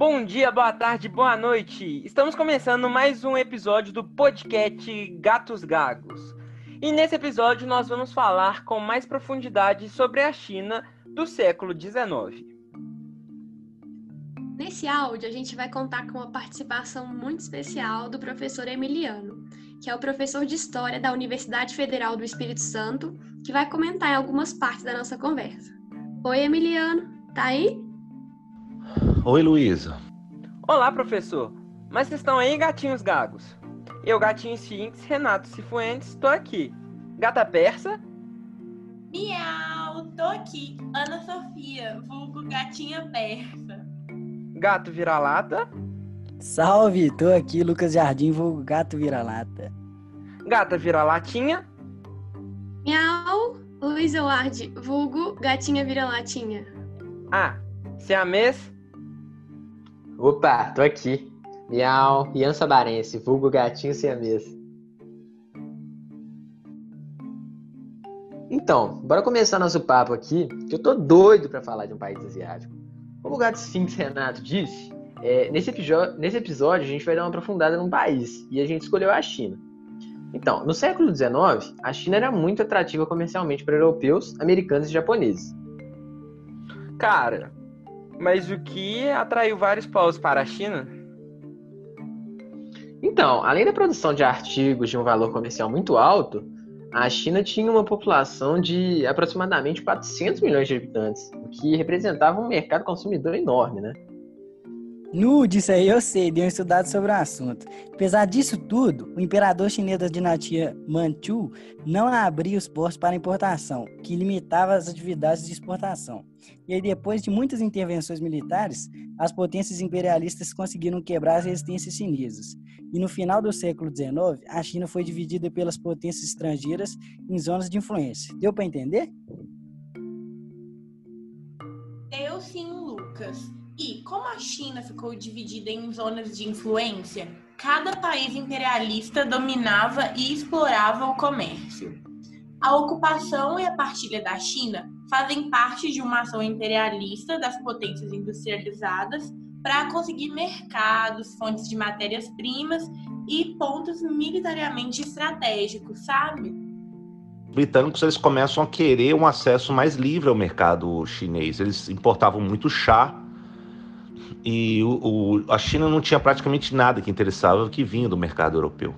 Bom dia, boa tarde, boa noite. Estamos começando mais um episódio do podcast Gatos Gagos. E nesse episódio nós vamos falar com mais profundidade sobre a China do século XIX. Nesse áudio a gente vai contar com uma participação muito especial do professor Emiliano, que é o professor de História da Universidade Federal do Espírito Santo, que vai comentar em algumas partes da nossa conversa. Oi, Emiliano, tá aí? Oi, Luísa. Olá, professor. Mas vocês estão aí, gatinhos gagos? Eu, gatinho Sphinx, Renato Cifuentes, estou aqui. Gata persa? Miau, tô aqui. Ana Sofia, vulgo gatinha persa. Gato vira-lata? Salve, tô aqui, Lucas Jardim, vulgo gato vira-lata. Gata vira-latinha? Miau, Luiz Euardi, vulgo gatinha vira-latinha. Ah, siamês? Opa, tô aqui. Miau, Ian Sabarense, vulgo gatinho siamês. Então, bora começar nosso papo aqui, que eu tô doido para falar de um país asiático. Como o Gato Sphinx Renato disse, é, nesse, nesse episódio a gente vai dar uma aprofundada num país, e a gente escolheu a China. Então, no século XIX, a China era muito atrativa comercialmente para europeus, americanos e japoneses. Cara, mas o que atraiu vários povos para a China? Então, além da produção de artigos de um valor comercial muito alto, a China tinha uma população de aproximadamente 400 milhões de habitantes, o que representava um mercado consumidor enorme, né? Nu, disso aí eu sei, dei um estudado sobre o assunto. Apesar disso tudo, o imperador chinês da dinastia Manchu não abria os portos para importação, que limitava as atividades de exportação. E aí, depois de muitas intervenções militares, as potências imperialistas conseguiram quebrar as resistências chinesas. E no final do século XIX, a China foi dividida pelas potências estrangeiras em zonas de influência. Deu para entender? Deu sim, Lucas. China ficou dividida em zonas de influência, cada país imperialista dominava e explorava o comércio. A ocupação e a partilha da China fazem parte de uma ação imperialista das potências industrializadas para conseguir mercados, fontes de matérias-primas e pontos militariamente estratégicos, sabe? britânicos eles começam a querer um acesso mais livre ao mercado chinês. Eles importavam muito chá e o, o, a China não tinha praticamente nada que interessava que vinha do mercado europeu.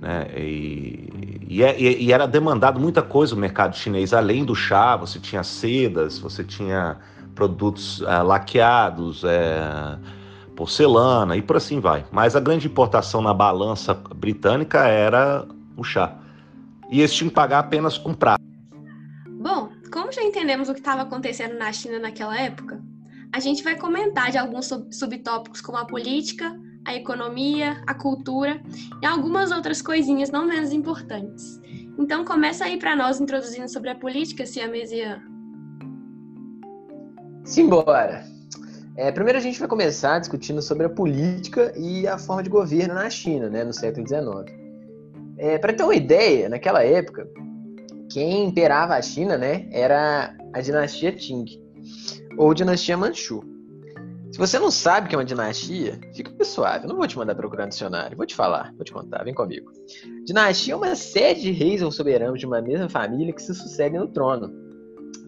Né? E, e, é, e, era demandado muita coisa no mercado chinês, além do chá, você tinha sedas, você tinha produtos é, laqueados, é, porcelana e por assim vai. Mas a grande importação na balança britânica era o chá. E eles tinham que pagar apenas com prata. Bom, como já entendemos o que estava acontecendo na China naquela época, a gente vai comentar de alguns subtópicos como a política, a economia, a cultura e algumas outras coisinhas não menos importantes. Então começa aí para nós introduzindo sobre a política, Siamesia. Simbora! É, primeiro a gente vai começar discutindo sobre a política e a forma de governo na China, né, no século XIX. É, para ter uma ideia, naquela época, quem imperava a China né, era a dinastia Qing ou dinastia Manchu. Se você não sabe o que é uma dinastia, fica suave. Eu não vou te mandar procurar no dicionário. Vou te falar, vou te contar, vem comigo. Dinastia é uma série de reis ou soberanos de uma mesma família que se sucedem no trono.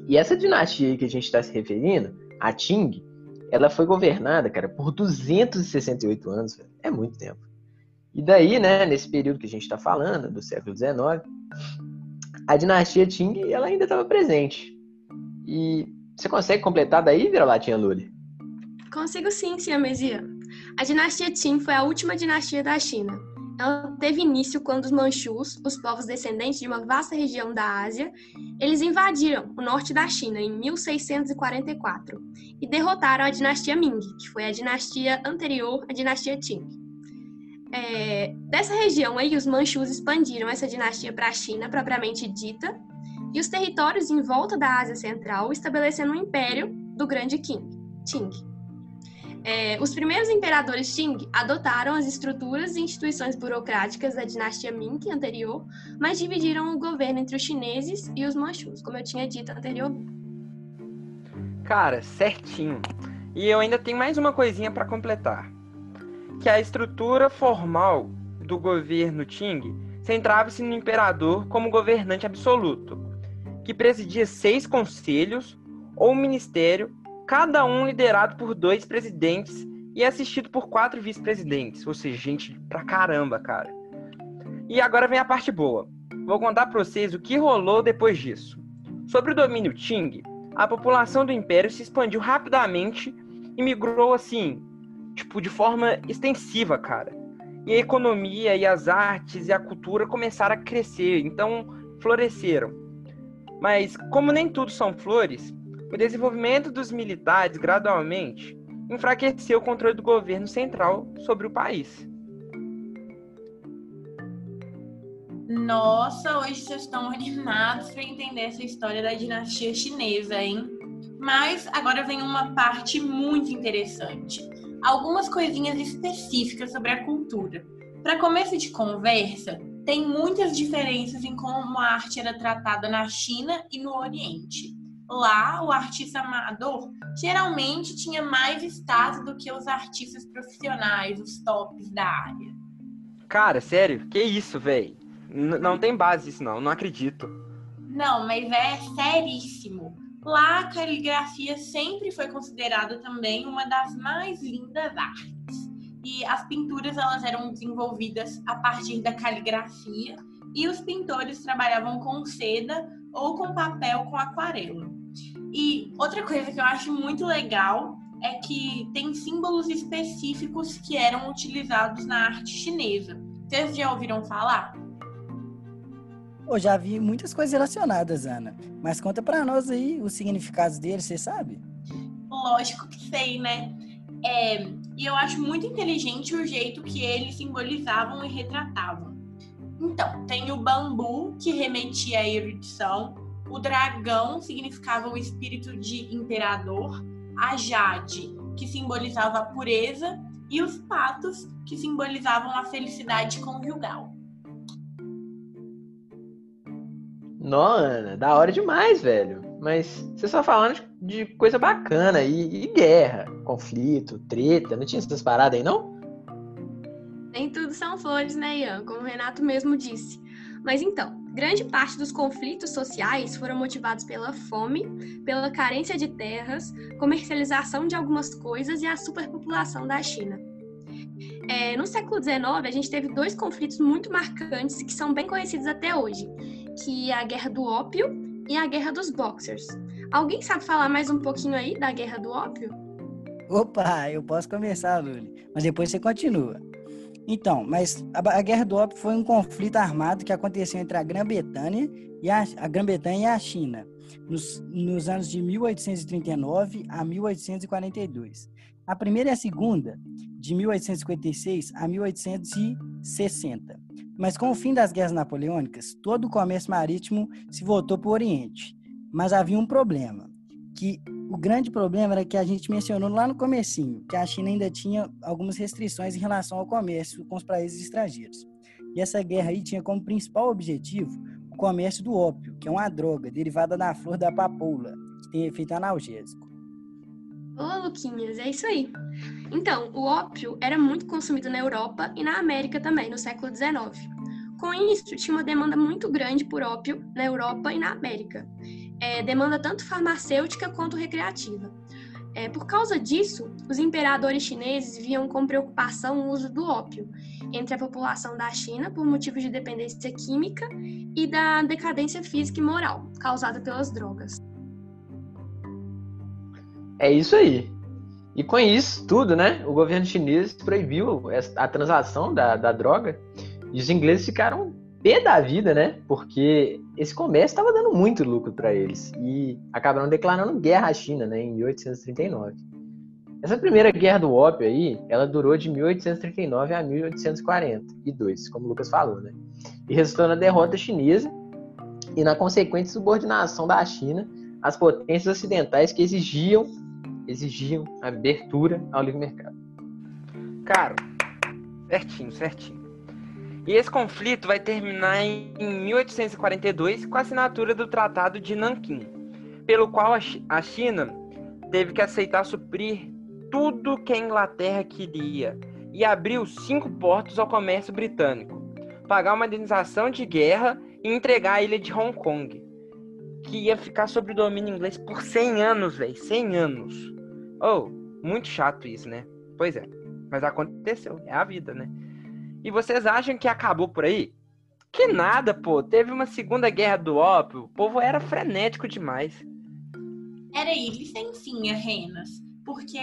E essa dinastia que a gente está se referindo, a Qing, ela foi governada, cara, por 268 anos. Velho. É muito tempo. E daí, né, nesse período que a gente está falando, do século XIX, a dinastia Qing ela ainda estava presente. E você consegue completar daí, Vira-Latinha Lully? Consigo sim, Siamesia. A dinastia Qin foi a última dinastia da China. Ela teve início quando os Manchus, os povos descendentes de uma vasta região da Ásia, eles invadiram o norte da China em 1644 e derrotaram a dinastia Ming, que foi a dinastia anterior à dinastia Qing. É, dessa região aí, os Manchus expandiram essa dinastia para a China propriamente dita e os territórios em volta da Ásia Central, estabelecendo um império do grande Qing, Qing. É, os primeiros imperadores Qing adotaram as estruturas e instituições burocráticas da dinastia Ming anterior, mas dividiram o governo entre os chineses e os manchus, como eu tinha dito anteriormente. Cara, certinho. E eu ainda tenho mais uma coisinha para completar, que a estrutura formal do governo Qing centrava-se no imperador como governante absoluto, que presidia seis conselhos ou ministério, cada um liderado por dois presidentes e assistido por quatro vice-presidentes, ou seja, gente pra caramba, cara. E agora vem a parte boa. Vou contar para vocês o que rolou depois disso. Sobre o domínio Qing, a população do império se expandiu rapidamente e migrou assim, tipo, de forma extensiva, cara. E a economia e as artes e a cultura começaram a crescer, então floresceram. Mas como nem tudo são flores, o desenvolvimento dos militares gradualmente enfraqueceu o controle do governo central sobre o país. Nossa, hoje vocês estão animados para entender essa história da dinastia chinesa, hein? Mas agora vem uma parte muito interessante. Algumas coisinhas específicas sobre a cultura. Para começo de conversa, tem muitas diferenças em como a arte era tratada na China e no Oriente. Lá, o artista amador geralmente tinha mais status do que os artistas profissionais, os tops da área. Cara, sério? Que isso, velho? Não tem base isso, não. Não acredito. Não, mas é seríssimo. Lá, a caligrafia sempre foi considerada também uma das mais lindas artes. E as pinturas elas eram desenvolvidas a partir da caligrafia e os pintores trabalhavam com seda ou com papel com aquarela. E outra coisa que eu acho muito legal é que tem símbolos específicos que eram utilizados na arte chinesa. Vocês já ouviram falar? Eu já vi muitas coisas relacionadas, Ana. Mas conta para nós aí os significados deles, você sabe? Lógico que sei, né? É, e eu acho muito inteligente o jeito que eles simbolizavam e retratavam. Então, tem o bambu, que remetia à erudição, o dragão significava o espírito de imperador, a jade, que simbolizava a pureza, e os patos, que simbolizavam a felicidade conjugal. Não, Ana, da hora demais, velho. Mas você só falando de coisa bacana e, e, guerra, conflito, treta, não tinha essas paradas aí, não? Nem tudo são flores, né, Ian? Como o Renato mesmo disse. Mas então, grande parte dos conflitos sociais foram motivados pela fome, pela carência de terras, comercialização de algumas coisas e a superpopulação da China. É, no século XIX, a gente teve dois conflitos muito marcantes que são bem conhecidos até hoje, que é a Guerra do Ópio e a Guerra dos Boxers. Alguém sabe falar mais um pouquinho aí da Guerra do Ópio? Opa, eu posso começar, Luli, mas depois você continua. Então, mas a, a Guerra do Ópio foi um conflito armado que aconteceu entre a Grã-Bretanha e a, a Grã-Bretanha e a China, nos, nos anos de 1839 a 1842. A primeira e a segunda, de 1856 a 1860. Mas com o fim das guerras napoleônicas, todo o comércio marítimo se voltou para o Oriente. Mas havia um problema, que o grande problema era que a gente mencionou lá no comecinho, que a China ainda tinha algumas restrições em relação ao comércio com os países estrangeiros. E essa guerra aí tinha como principal objetivo o comércio do ópio, que é uma droga derivada da flor da papoula, que tem efeito analgésico. Ô, Luquinhas, é isso aí. Então, o ópio era muito consumido na Europa e na América também, no século XIX. Com isso, tinha uma demanda muito grande por ópio na Europa e na América. É, demanda tanto farmacêutica quanto recreativa. É, por causa disso, os imperadores chineses viam com preocupação o uso do ópio entre a população da China por motivos de dependência química e da decadência física e moral causada pelas drogas. É isso aí. E com isso tudo, né, o governo chinês proibiu a transação da, da droga e os ingleses ficaram pé da vida, né? Porque esse comércio estava dando muito lucro para eles e acabaram declarando guerra à China, né, em 1839. Essa primeira guerra do ópio aí, ela durou de 1839 a 1842, como o Lucas falou, né? E resultou na derrota chinesa e na consequente subordinação da China às potências ocidentais que exigiam exigiam abertura ao livre mercado. Cara, certinho, certinho. E esse conflito vai terminar em 1842 com a assinatura do Tratado de Nanquim, pelo qual a China teve que aceitar suprir tudo que a Inglaterra queria e abriu cinco portos ao comércio britânico, pagar uma indenização de guerra e entregar a ilha de Hong Kong, que ia ficar sob o domínio inglês por 100 anos, velho, 100 anos. Oh, muito chato isso, né? Pois é, mas aconteceu, é a vida, né? E vocês acham que acabou por aí? Que nada, pô. Teve uma segunda guerra do ópio. O povo era frenético demais. Era aí, licencinha, Renas. Porque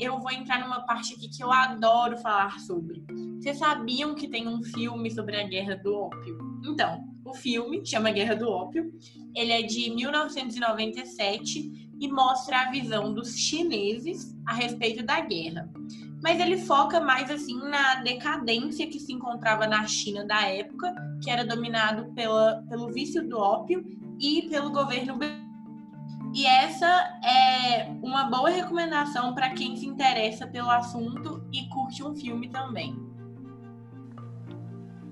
eu vou entrar numa parte aqui que eu adoro falar sobre. Vocês sabiam que tem um filme sobre a guerra do ópio? Então, o filme chama Guerra do Ópio. Ele é de 1997 e mostra a visão dos chineses a respeito da guerra mas ele foca mais assim na decadência que se encontrava na China da época, que era dominado pela, pelo vício do ópio e pelo governo e essa é uma boa recomendação para quem se interessa pelo assunto e curte um filme também.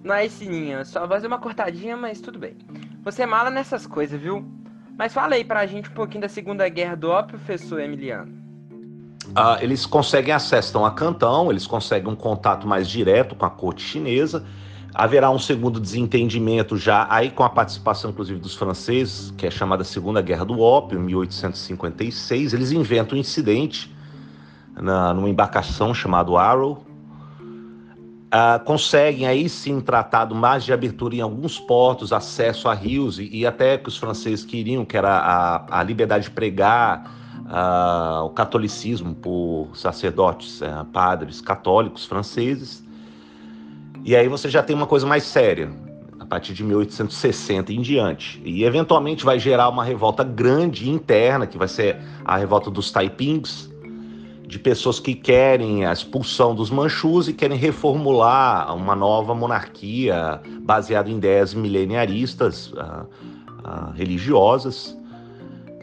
Mas, Sininha, só fazer uma cortadinha, mas tudo bem. Você é mala nessas coisas, viu? Mas fala aí pra gente um pouquinho da Segunda Guerra do Ópio, professor Emiliano. Uh, eles conseguem acesso a Cantão, eles conseguem um contato mais direto com a corte chinesa. Haverá um segundo desentendimento já aí com a participação, inclusive, dos franceses, que é chamada Segunda Guerra do Ópio, em 1856. Eles inventam um incidente na, numa embarcação chamada Arrow. Uh, conseguem aí sim tratado mais de abertura em alguns portos, acesso a rios e, e até que os franceses queriam, que era a, a liberdade de pregar, uh, o catolicismo por sacerdotes, uh, padres católicos franceses. E aí você já tem uma coisa mais séria, a partir de 1860 em diante. E eventualmente vai gerar uma revolta grande interna, que vai ser a revolta dos taipings, de pessoas que querem a expulsão dos manchus e querem reformular uma nova monarquia baseada em ideias mileniaristas, uh, uh, religiosas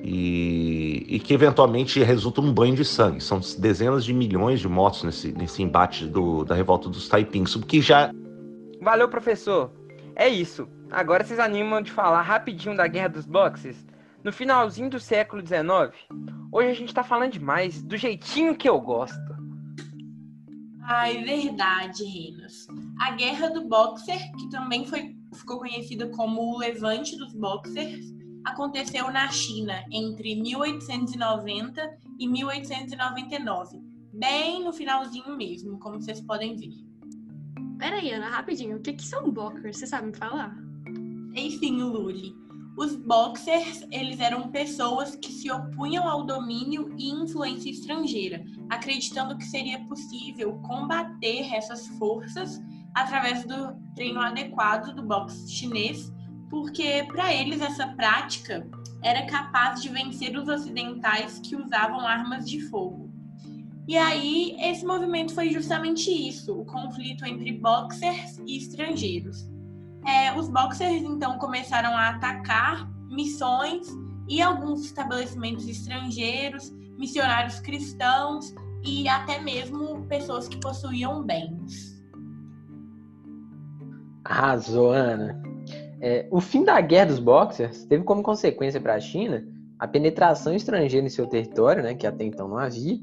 e, e, que eventualmente resulta num banho de sangue. São dezenas de milhões de mortos nesse, nesse embate do, da revolta dos Taipings, que já... Valeu, professor. É isso. Agora vocês animam de falar rapidinho da Guerra dos Boxes? No finalzinho do século XIX, hoje a gente tá falando demais, do jeitinho que eu gosto. Ai, verdade, Renas. A Guerra do Boxer, que também foi, ficou conhecida como o Levante dos Boxers, aconteceu na China entre 1890 e 1899, bem no finalzinho mesmo, como vocês podem ver. Peraí, Ana, rapidinho, o que, que são boxers? Você sabe me falar? Enfim, Luli. Os boxers, eles eram pessoas que se opunham ao domínio e influência estrangeira, acreditando que seria possível combater essas forças através do treino adequado do boxe chinês porque para eles essa prática era capaz de vencer os ocidentais que usavam armas de fogo. E aí, esse movimento foi justamente isso: o conflito entre boxers e estrangeiros. É, os boxers então começaram a atacar missões e alguns estabelecimentos estrangeiros, missionários cristãos e até mesmo pessoas que possuíam bens. Arrasou, Ana. É, o fim da guerra dos boxers teve como consequência para a China a penetração estrangeira em seu território, né, que até então não havia,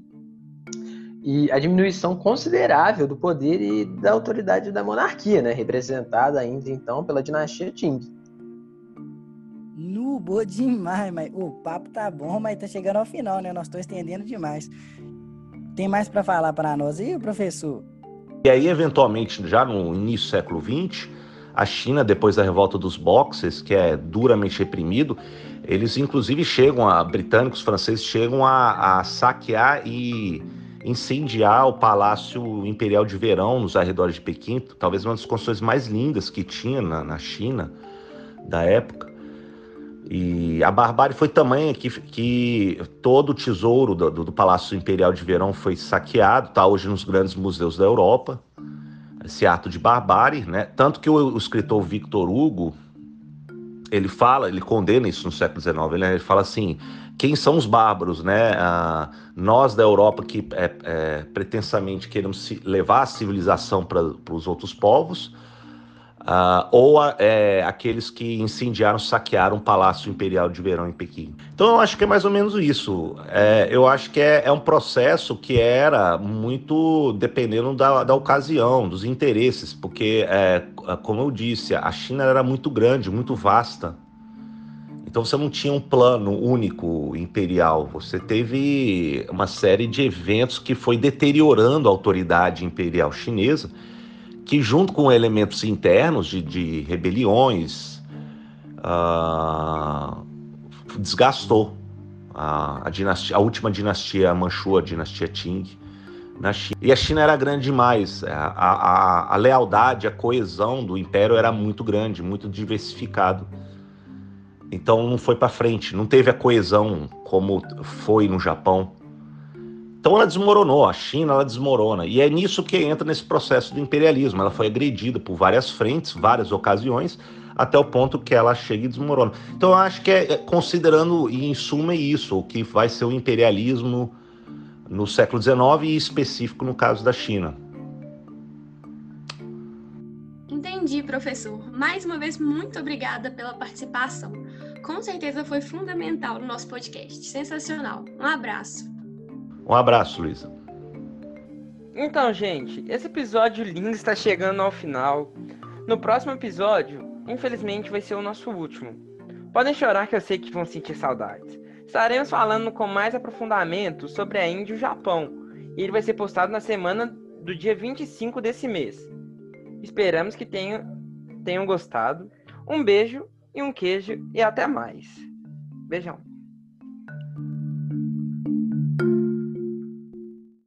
e a diminuição considerável do poder e da autoridade da monarquia, né, representada ainda então pela dinastia Qing. No, boa demais, mas o papo tá bom, mas tá chegando ao final, né? Nós estamos estendendo demais. Tem mais para falar para nós aí, professor? E aí, eventualmente, já no início do século XX, a China, depois da revolta dos Boxers, que é duramente reprimido, eles inclusive chegam a, britânicos, franceses, chegam a, a saquear e incendiar o Palácio Imperial de Verão nos arredores de Pequim, talvez uma das construções mais lindas que tinha na, na China da época. E a barbárie foi tamanha que, que todo o tesouro do, do Palácio Imperial de Verão foi saqueado, está hoje nos grandes museus da Europa esse ato de barbárie, né? Tanto que o, o, escritor Victor Hugo ele fala, ele condena isso no século XIX. Ele, ele fala assim: quem são os bárbaros, né? Ah, nós da Europa que é, é, pretensamente queremos levar a civilização para os outros povos, ah, ou é, aqueles que incendiaram, saquearam o Palácio Imperial de Verão em Pequim. Então eu acho que é mais ou menos isso. É, eu acho que é, é, um processo que era muito dependendo da, da ocasião, dos interesses, porque, é, como eu disse, a China era muito grande, muito vasta. Então você não tinha um plano único imperial, você teve uma série de eventos que foi deteriorando a autoridade imperial chinesa, que junto com elementos internos de, de rebeliões, uh, desgastou a, a, dinastia, a última dinastia Manchu, a dinastia Qing, na China. E a China era grande demais, a, a, a lealdade, a coesão do império era muito grande, muito diversificado. Então não foi para frente, não teve a coesão como foi no Japão. Então ela desmoronou, a China ela desmorona. E é nisso que entra nesse processo do imperialismo. Ela foi agredida por várias frentes, várias ocasiões, até o ponto que ela chega e desmorona. Então eu acho que é, é considerando em suma isso, o que vai ser o imperialismo no século XIX e específico no caso da China. Entendi, professor. Mais uma vez, muito obrigada pela participação. Com certeza foi fundamental no nosso podcast. Sensacional. Um abraço. Um abraço, Luísa. Então, gente, esse episódio lindo está chegando ao final. No próximo episódio, infelizmente, vai ser o nosso último. Podem chorar que eu sei que vão sentir saudades. Estaremos falando com mais aprofundamento sobre a Índia e o Japão. E ele vai ser postado na semana do dia 25 desse mês. Esperamos que tenham, tenham gostado. Um beijo e um queijo e até mais. Beijão.